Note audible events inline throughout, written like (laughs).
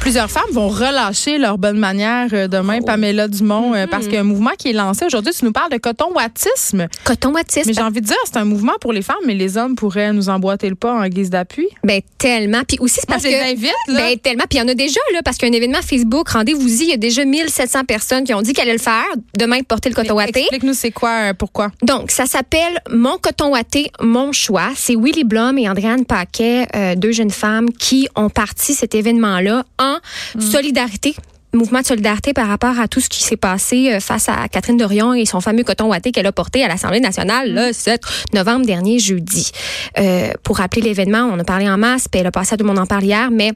Plusieurs femmes vont relâcher leur bonne manière euh, demain, Oh. Pamela Dumont, euh, Mm-hmm. parce qu'il y a un mouvement qui est lancé. Aujourd'hui, tu nous parles de coton-wattisme. Coton-wattisme. Mais j'ai envie de dire, c'est un mouvement pour les femmes, mais les hommes pourraient nous emboîter le pas en guise d'appui. Ben, tellement. Puis aussi, c'est Moi, parce les que. invite, là. Ben, tellement. Puis il y en a déjà, là, parce qu'il y a un événement Facebook, rendez-vous-y, il y a déjà 1700 personnes qui ont dit qu'elles allaient le faire, demain, porter le coton watté. Explique-nous c'est quoi, euh, pourquoi? Donc, ça s'appelle Mon coton watté, mon choix. C'est Willy Blum et Andréane Paquet, euh, deux jeunes femmes qui ont parti cet événement-là en solidarité mouvement de solidarité par rapport à tout ce qui s'est passé euh, face à Catherine Dorion et son fameux coton watté qu'elle a porté à l'Assemblée nationale le 7 novembre dernier, jeudi. Euh, pour rappeler l'événement, on a parlé en masse, puis elle a passé à tout le monde en parle hier, mais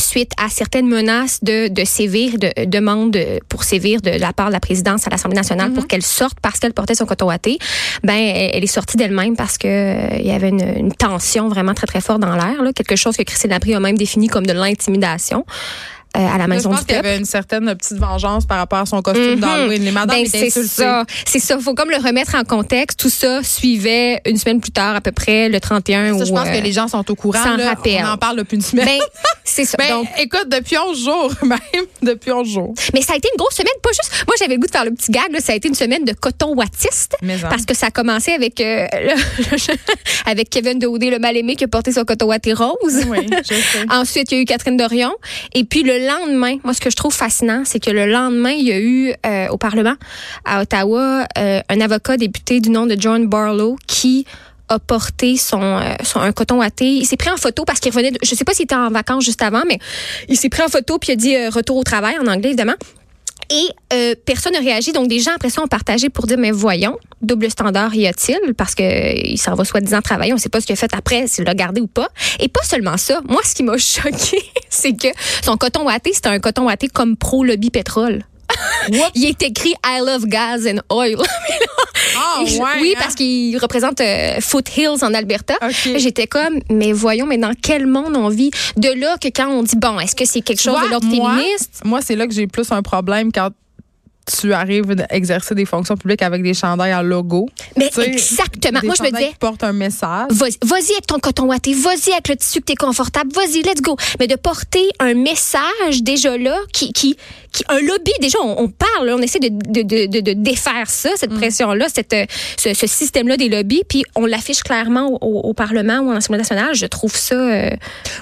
suite à certaines menaces de, de sévir, de demande de- pour sévir de la part de la présidence à l'Assemblée nationale pour qu'elle sorte parce qu'elle portait son coton watté, ben elle, elle est sortie d'elle-même parce que euh, il y avait une, une tension vraiment très très forte dans l'air, quelque chose que Christine Labrie a même défini comme de l'intimidation. euh, à la Là, je maison pense qu'il y avait une certaine petite vengeance par rapport à son costume Mhm. d'Halloween. Les madames Ben, c'est ça. C'est ça. Faut comme le remettre en contexte. Tout ça suivait une semaine plus tard, à peu près, le 31. Ça, je pense euh, que les gens sont au courant. s'en là. rappellent. On en parle depuis une semaine. Ben, (laughs) c'est ça. Ben, Donc, écoute, depuis 11 jours, (laughs) même, depuis 11 jours. mais ça a été une grosse semaine, pas juste. Moi, j'avais le goût de faire le petit gag. Là, ça a été une semaine de coton wattiste. En- Parce que ça a commencé avec euh, le- (laughs) avec Kevin Daudé, le mal aimé, qui a porté son coton watté rose. Oui, je (laughs) sais. Ensuite, il y a eu Catherine Dorion. Et puis le lendemain, moi, ce que je trouve fascinant, c'est que le lendemain, il y a eu euh, au Parlement à Ottawa euh, un avocat député du nom de John Barlow qui a porté son, euh, son un coton watté. Il s'est pris en photo parce qu'il revenait. De, je sais pas s'il était en vacances juste avant, mais il s'est pris en photo puis il a dit euh, retour au travail en anglais évidemment. Et euh, personne n'a réagi. Donc, des gens, après ça, ont partagé pour dire, mais voyons, double standard y a-t-il? Parce que euh, il s'en va soi-disant travailler. On ne sait pas ce qu'il a fait après, s'il l'a gardé ou pas. Et pas seulement ça. Moi, ce qui m'a (laughs) choqué, c'est que son coton watté, c'était un coton watté comme pro-lobby pétrole. (laughs) il est écrit I love gas and oil. (laughs) Ah, Et je- ouais, oui, hein? parce qu'il représente euh, Foothills en Alberta. J'étais comme, mais voyons, mais dans quel monde on vit? De là que quand on dit, bon, est-ce que c'est quelque chose de l'ordre moi, féministe? Moi, c'est là que j'ai plus un problème quand tu arrives à exercer des fonctions publiques avec des chandails à logo. Mais Tu sais, exactement. Des Moi, je me disais, qui portent un message. Vas-y avec ton coton watté, vas-y avec le tissu que t'es confortable, vas-y, let's go. Mais de porter un message déjà là, qui, qui, qui un lobby, déjà, on, on parle, on essaie de, de, de, de, défaire ça, cette Mm. pression-là, cette, euh, ce, ce système-là des lobbies, puis on l'affiche clairement au, au- au Parlement ou en Assemblée nationale. Je trouve ça euh,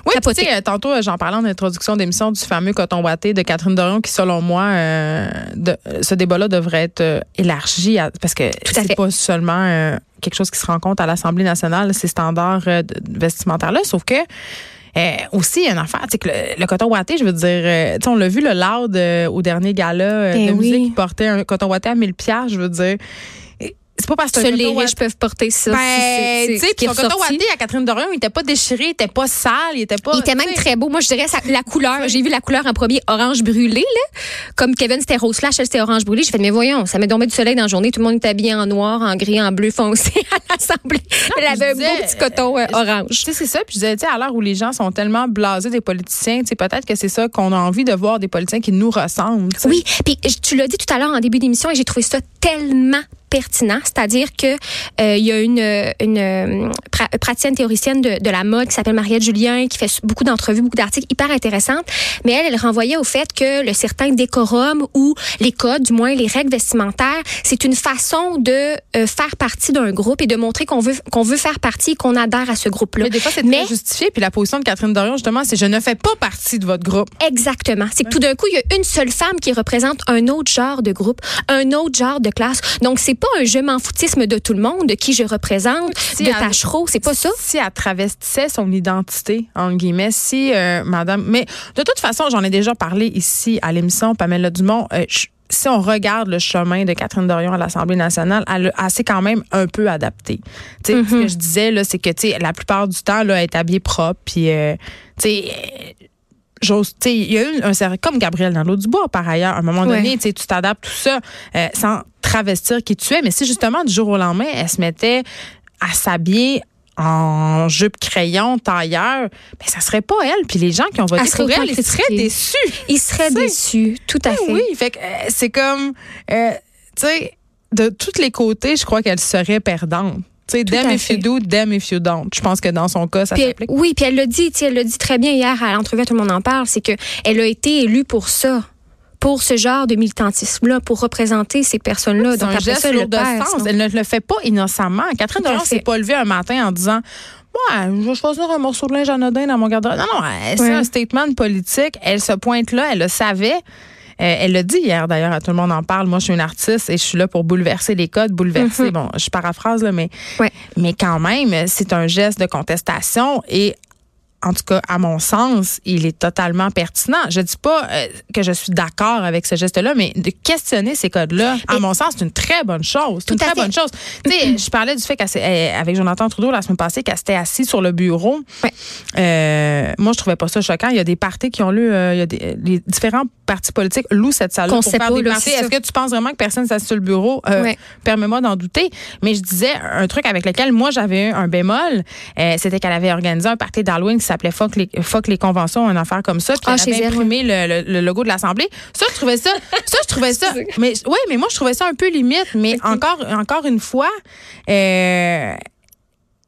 Oui, tu sais, euh, tantôt, j'en parlais en introduction d'émission du fameux coton watté de Catherine Dorion qui, selon moi, euh, de- ce débat-là devrait être euh, élargi à- parce que c'est pas seulement euh, quelque chose qui se rencontre à l'Assemblée nationale, ces standards euh, vestimentaires-là, sauf que euh, aussi, il y a une affaire, sais, que le, le coton watté, je veux dire, euh, on l'a vu, le Loud, euh, au dernier gala Eh de oui. musique, qui portait un coton watté à 1000 piastres, je veux dire. C'est pas parce que les riches peuvent porter ça. ben, tu sais, puis son coton watté à Catherine Dorion, il était pas déchiré, il était pas sale, il était pas. Il était même tu très beau. Moi, je dirais ça- la couleur. J'ai vu la couleur en premier orange brûlé, là. Comme Kevin, c'était rose flash, elle, c'était orange brûlé. J'ai fait, mais voyons, ça met tombé du soleil dans la journée. Tout le monde est habillé en noir, en gris, en bleu foncé (laughs) à l'Assemblée. Elle avait un beau petit coton euh, Tu orange. sais, c'est ça. Puis je disais, tu sais, à l'heure où les gens sont tellement blasés des politiciens, tu sais, peut-être que c'est ça qu'on a envie de voir des politiciens qui nous ressemblent. tu. Oui, puis tu l'as dit tout à l'heure en début d'émission et j'ai trouvé ça tellement pertinent, c'est-à-dire que euh, il y a une, une pra- praticienne théoricienne de, de la mode qui s'appelle Mariette Julien qui fait beaucoup d'entrevues, beaucoup d'articles hyper intéressantes, mais elle, elle renvoyait au fait que le certain décorum ou les codes, du moins les règles vestimentaires, c'est une façon de euh, faire partie d'un groupe et de montrer qu'on veut qu'on veut faire partie et qu'on adhère à ce groupe-là. Mais des fois, c'est Mais- très justifié. Puis la position de Catherine Dorion, justement, c'est je ne fais pas partie de votre groupe. Exactement. C'est que tout d'un coup, il y a une seule femme qui représente un autre genre de groupe, un autre genre de classe. Donc, c'est pas un je m'en foutisme de tout le monde, de qui je représente, Si de elle- Tachereau. C'est pas ça? Si elle travestissait son identité, en guillemets, si euh, madame. Mais de toute façon, j'en ai déjà parlé ici à l'émission, Pamela Dumont. euh, je- si on regarde le chemin de Catherine Dorion à l'Assemblée nationale, elle, elle s'est quand même un peu adaptée. Tu sais, Ce que je disais, là, c'est que tu la plupart du temps, là, elle est habillée propre. Puis, euh, tu sais, euh, j'ose, tu sais, il y a eu un certain, comme Gabriel dans du bois, par ailleurs, à un moment donné, tu t'adaptes tout ça euh, sans travestir qui tu es. Mais si justement, du jour au lendemain, elle se mettait à s'habiller en jupe crayon, tailleur, ben ça serait pas elle. Puis les gens qui ont voté Elle pour elle, ils seraient déçus. Il serait Tu sais. déçu. Tout à Ben fait. oui, fait que euh, c'est comme, euh, tu sais, de tous les côtés, je crois qu'elle serait perdante. Tu sais, à if you do, them if you don't. Je pense que dans son cas, ça s'applique. oui, puis elle l'a dit, tu sais, elle l'a dit très bien hier à l'entrevue, tout le monde en parle, c'est que elle a été élue pour ça, pour ce genre de militantisme-là, pour représenter ces personnes-là. Donc un après geste ça, le de sens. Elle ne le fait pas innocemment. Catherine fait. s'est pas levée un matin en disant Ouais, je vais choisir un morceau de linge anodin dans mon garde-robe. Non, non, c'est un statement politique. Elle se pointe là, elle le savait. Euh, elle l'a dit hier d'ailleurs, à tout le monde en parle. Moi, je suis une artiste et je suis là pour bouleverser les codes, bouleverser. Bon, je paraphrase là, mais Ouais. mais quand même, c'est un geste de contestation et en tout cas, à mon sens, il est totalement pertinent. Je dis pas euh, que je suis d'accord avec ce geste-là, mais de questionner ces codes-là, à mon sens, c'est une très bonne chose. C'est une Tout à très fait. bonne chose. Tu sais, je parlais du fait qu'avec Jonathan Trudeau la semaine passée, qu'elle s'était assise sur le bureau. Ouais. Euh, moi, je trouvais pas ça choquant. Il y a des partis qui ont lu, euh, il y a des, les différents partis politiques louent cette salle pour faire des Est-ce que tu penses vraiment que personne s'assied sur le bureau? Euh, Ouais. Permets-moi d'en douter. Mais je disais un truc avec lequel moi j'avais eu un bémol, euh, c'était qu'elle avait organisé un party d'Halloween qui s'appelait Fuck les, Fuck les conventions, une affaire comme ça. Puis Ah, elle avait imprimé le, le- le logo de l'Assemblée. Ça, je trouvais ça, ça, je trouvais ça. (laughs) mais oui, mais moi, je trouvais ça un peu limite. Mais encore, encore une fois, euh,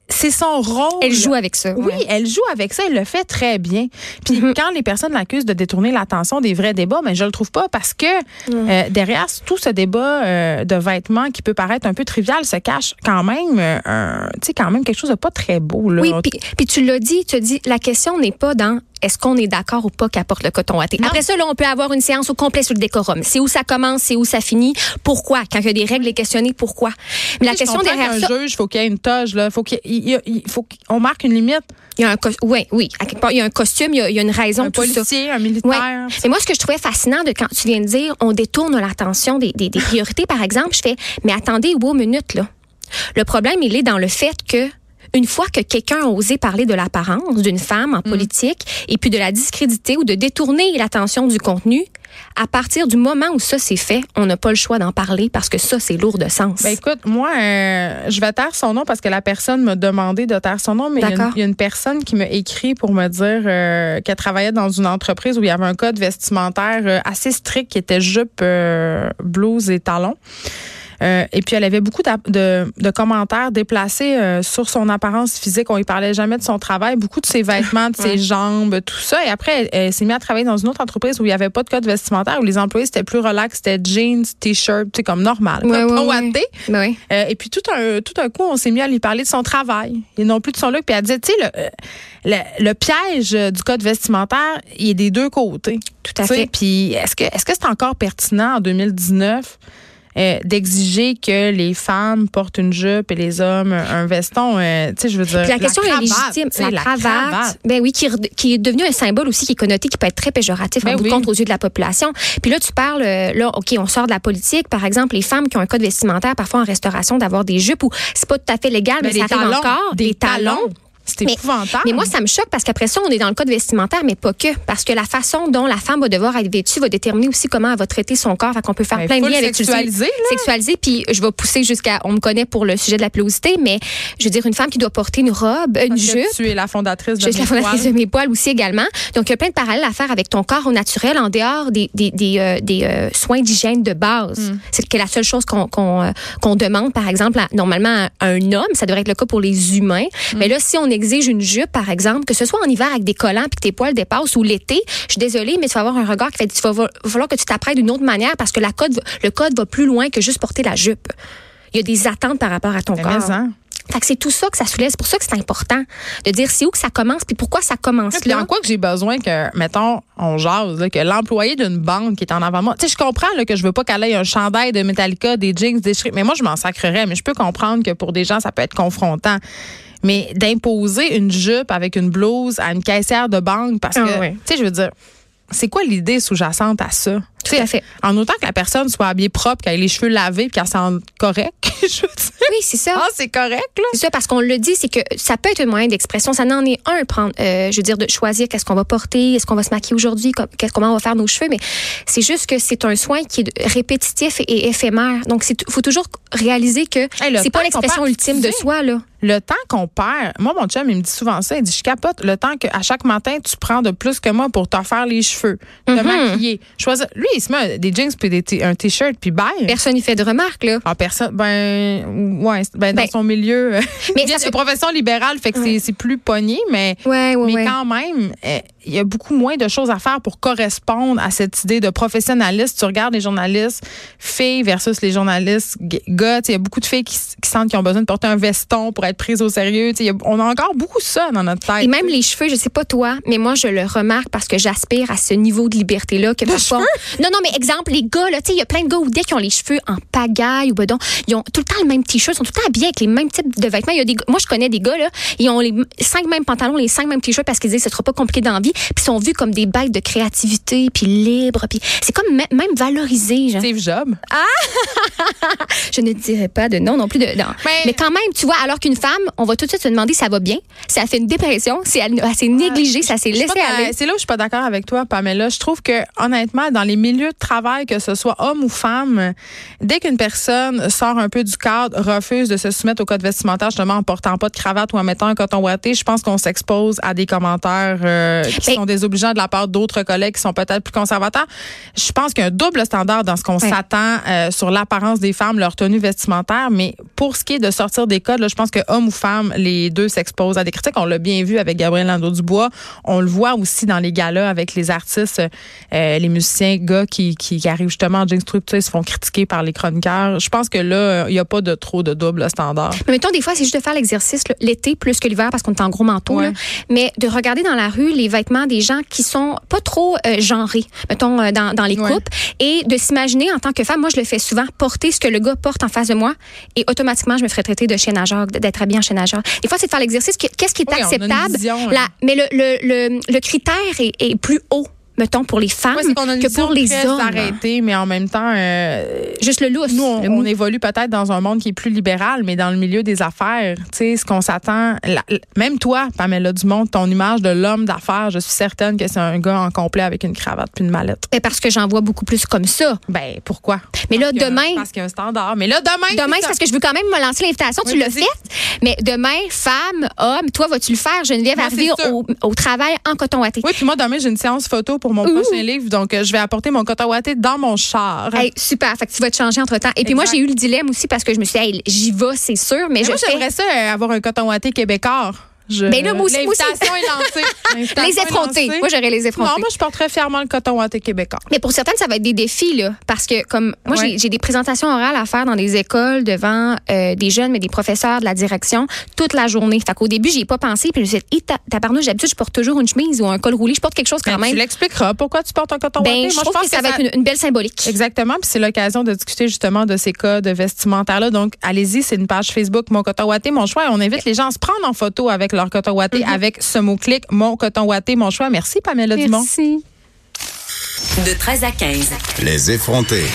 c'est son rôle. Elle joue avec ça. Oui, ouais. Mm-hmm. elle joue avec ça, elle le fait très bien. Puis quand les personnes l'accusent de détourner l'attention des vrais débats, mais je le trouve pas parce que Mm. euh, derrière tout ce débat euh, de vêtements qui peut paraître un peu trivial se cache quand même euh, tu sais quand même quelque chose de pas très beau là. Oui, puis, tu l'as dit, tu as dit, la question n'est pas dans est-ce qu'on est d'accord ou pas qu'apporte le coton watté. Non. Après ça, là, on peut avoir une séance au complet sur le décorum. C'est où ça commence, c'est où ça finit, pourquoi? Quand il y a des règles, les questionner pourquoi. Mais la question derrière qu'un ça, juge, faut qu'il y ait une toge là, faut qu'il il- faut qu'on marque une limite. il y a un ouais, oui, à quelque part, il y a un costume, il y a, il y a une raison, Un tout ça. policier, un militaire. Ouais. Mais moi, ce que je trouvais fascinant de quand tu viens de dire, on détourne l'attention des, des, des priorités, par exemple, je fais, mais attendez, wow, minute, là. Le problème, il est dans le fait que, une fois que quelqu'un a osé parler de l'apparence d'une femme Mm. en politique et puis de la discréditer ou de détourner l'attention du contenu, à partir du moment où ça s'est fait, on n'a pas le choix d'en parler parce que ça, c'est lourd de sens. Ben écoute, moi, euh, je vais taire son nom parce que la personne m'a demandé de taire son nom, mais il y a une- D'accord. il y, a une personne qui m'a écrit pour me dire euh, qu'elle travaillait dans une entreprise où il y avait un code vestimentaire euh, assez strict qui était jupe, euh, blouse et talons. Euh, et puis, elle avait beaucoup de, de commentaires déplacés euh, sur son apparence physique. On ne parlait jamais de son travail, beaucoup de ses (laughs) vêtements, de ses jambes, tout ça. Et après, elle, elle s'est mise à travailler dans une autre entreprise où il n'y avait pas de code vestimentaire, où les employés, c'était plus relax, c'était jeans, t-shirt, sais, comme normal. Ouais, comme ouais. Ben oui. Euh, et puis tout un, tout un coup, on s'est mis à lui parler de son travail et non plus de son look. Puis elle disait, tu sais, le, le, le piège du code vestimentaire, il est des deux côtés. Tout à Tu sais, fait. Puis est-ce que est-ce que c'est encore pertinent en 2019 euh, d'exiger que les femmes portent une jupe et les hommes un veston? euh, tu sais, je veux dire. Puis la question cravate, est légitime. sais, La, cravate, ben oui, qui, est- qui est devenu un symbole aussi qui est connoté, qui peut être très péjoratif Ben en bout de oui. compte aux yeux de la population. Puis là, tu parles, euh, là, OK, on sort de la politique. Par exemple, les femmes qui ont un code vestimentaire, parfois en restauration, d'avoir des jupes ou c'est pas tout à fait légal, mais, Ben, ça des arrive talons, encore. des talons. C'est Mais- épouvantable. Mais moi, ça me choque parce qu'après ça, on est dans le code vestimentaire, mais pas que. Parce que la façon dont la femme va devoir être vêtue va déterminer aussi comment elle va traiter son corps. Fait qu'on peut faire Ben, plein de liens avec là. Sexualisé, puis je vais pousser jusqu'à. On me connaît pour le sujet de la pilosité, mais je veux dire, une femme qui doit porter une robe, une Parce jupe. Tu es la fondatrice de Je suis la fondatrice Poils. de mes poils aussi également. Donc, il y a plein de parallèles à faire avec ton corps au naturel en dehors des, des, des, euh, des, euh, soins d'hygiène de base. Mm. C'est que la seule chose qu'on qu'on euh, demande, par exemple, à- normalement à un homme, ça devrait être le cas pour les humains. Mm. Mais là, si on exige une jupe, par exemple, que ce soit en hiver avec des collants puis que tes poils dépassent ou l'été, je suis désolée, mais tu vas avoir un regard qui fait, il va, falloir que tu t'apprêtes d'une autre manière parce que la code, va- le code va plus loin que juste porter la jupe. Il y a des attentes par rapport à ton corps. hein. Fait que c'est tout ça que ça soulève. C'est pour ça que c'est important de dire c'est où que ça commence puis pourquoi ça commence là. en quoi que j'ai besoin que, mettons, on jase, là, que l'employé d'une banque qui est en avant moi, tu sais, je comprends là, que je veux pas qu'elle ait un chandail de Metallica, des jeans, des shirts, mais moi, je m'en sacrerais. Mais je peux comprendre que pour des gens, ça peut être confrontant. Mais d'imposer une jupe avec une blouse à une caissière de banque, parce que, Ah ouais. tu sais, je veux dire, c'est quoi l'idée sous-jacente à ça? Tout à fait. En autant que la personne soit habillée propre, qu'elle ait les cheveux lavés, qu'elle sente correct, (laughs) je veux dire. Oui, c'est ça. Ah, c'est correct, là. C'est ça, parce qu'on le dit, c'est que ça peut être un moyen d'expression. Ça n'en est un, prendre, euh, je veux dire, de choisir qu'est-ce qu'on va porter, est-ce qu'on va se maquiller aujourd'hui, comment on va faire nos cheveux. Mais c'est juste que c'est un soin qui est répétitif et éphémère. Donc, il faut toujours réaliser que Hey, c'est pas l'expression ultime de soi, là. le temps qu'on perd, moi, mon chum, il me dit souvent ça. Il dit, je capote le temps qu'à chaque matin, tu prends de plus que moi pour te faire les cheveux, te Mhm. maquiller. Choisir. Lui, il se met des jeans puis des t- un t-shirt puis bye. Personne n'y fait de remarques, là. Ah, personne, ben, ouais, ben, dans Ben, son milieu. mais (laughs) Mais c'est se- profession libérale, fait que c'est- c'est plus pogné, mais. Ouais, ouais, Mais ouais. quand même, euh, il y a beaucoup moins de choses à faire pour correspondre à cette idée de professionnaliste. Tu regardes les journalistes filles versus les journalistes gars. Il y a beaucoup de filles qui, sentent qu'ils ont besoin de porter un veston pour être prises au sérieux. Y a- on a encore beaucoup ça dans notre tête. Et même les cheveux, je sais pas toi, mais moi je le remarque parce que j'aspire à ce niveau de liberté là que parfois. Non non mais exemple les gars là, tu sais il y a plein de gars où dès qu'ils ont les cheveux en pagaille ou bedon, ils ont tout le temps le même t-shirt, ils sont tout le temps habillés avec les mêmes types de vêtements. Y a des moi je connais des gars là, ils ont les cinq mêmes pantalons, les cinq mêmes t-shirts parce qu'ils disent que ce sera pas compliqué dans la vie, puis sont vus comme des bêtes de créativité puis libres, puis c'est comme me- même valorisé genre. Steve Jobs? (laughs) Je ne dirais pas de non non plus de non. Mais- Mais, quand même, tu vois, alors qu'une femme, on va tout de suite se demander si ça va bien, si elle fait une dépression, si elle, elle s'est négligée, si elle s'est laissée aller. C'est là où je suis pas d'accord avec toi, Pamela. Je trouve que, honnêtement, dans les milieux de travail, que ce soit homme ou femme, dès qu'une personne sort un peu du cadre, refuse de se soumettre au code vestimentaire, justement, en portant pas de cravate ou en mettant un coton ouaté, je pense qu'on s'expose à des commentaires euh, qui Ben- sont désobligeants de la part d'autres collègues qui sont peut-être plus conservateurs. Je pense qu'il y a un double standard dans ce qu'on s'attend euh, sur l'apparence des femmes, leur tenue vestimentaire, mais pour ce qui est de sortir des codes, là, je pense que homme ou femme, les deux s'exposent à des critiques. On l'a bien vu avec Gabriel Lando-Dubois. On le voit aussi dans les galas avec les artistes, euh, les musiciens, gars qui, qui, qui arrivent justement en jeans structurés, se font critiquer par les chroniqueurs. Je pense que là, il n'y a pas de trop de double standard. Mais mettons, des fois, c'est juste de faire l'exercice l'été plus que l'hiver parce qu'on est en gros manteau. Ouais. là. Mais de regarder dans la rue les vêtements des gens qui sont pas trop euh, genrés, mettons, euh, dans, dans les Ouais. coupes, et de s'imaginer en tant que femme, moi, je le fais souvent, porter ce que le gars porte en face de moi, et automatiquement, je me ferais traiter de chien nageur, d'être habillé en chien nageur. Des fois, c'est de faire l'exercice. que- Qu'est-ce qui est Oui, acceptable? vision, La- hein. mais le, le, le, le critère est, est plus haut, mettons, pour les femmes que pour les hommes. arrêtée, mais en même temps, euh, Juste le lousse. Nous, on, le on évolue peut-être dans un monde qui est plus libéral, mais dans le milieu des affaires, tu sais, ce qu'on s'attend, même toi, Pamela Dumont, ton image de l'homme d'affaires, je suis certaine que c'est un gars en complet avec une cravate puis une mallette. Mais parce que j'en vois beaucoup plus comme ça. Ben, pourquoi? Mais là, Parce demain, Parce qu'il y a un standard. Mais là, demain. Demain, c'est parce que je veux quand même me lancer l'invitation. Oui, tu l'as vas-y. fait. Mais demain, femme, homme, toi, vas-tu le faire? Geneviève, c'est sûr. au, au travail en coton watté. Oui, puis moi, demain, j'ai une séance photo pour mon Ouh. prochain livre, donc euh, je vais apporter mon coton ouaté dans mon char. Hey, super. Fait que tu vas te changer entre temps. Et puis moi, j'ai eu le dilemme aussi parce que je me suis dit, hey, j'y vais, c'est sûr, mais, Mais je moi, fais j'aimerais ça, euh, avoir un coton ouaté québécois. Je- Mais là, moi aussi. L'invitation est lancée. (laughs) Les effrontés. Moi, j'aurais les effrontés. Non, moi, je porterais fièrement le coton ouaté québécois. Mais pour certaines, ça va être des défis, là. Parce que, comme, moi, Ouais. j'ai- des présentations orales à faire dans des écoles devant euh, des jeunes, mais des professeurs de la direction toute la journée. Fait qu'au début, j'y ai pas pensé. Puis je me suis dit, tabarnouche, d'habitude, je porte toujours une chemise ou un col roulé. Je porte quelque chose quand Ben, même. Tu l'expliqueras pourquoi tu portes un coton. Ben, je Moi, trouve que, ça va être une, une belle symbolique. Exactement, puis c'est l'occasion de discuter justement de ces cas de vestimentaire-là. Donc, allez-y, c'est une page Facebook Mon Coton Watté, Mon Choix. Et on invite les gens à se prendre en photo avec leur coton watté, Mm-hmm. avec ce mot-clic Mon Coton Watté, Mon Choix. Merci, Pamela Dumont. Merci. De 13 à 15. Les effrontés.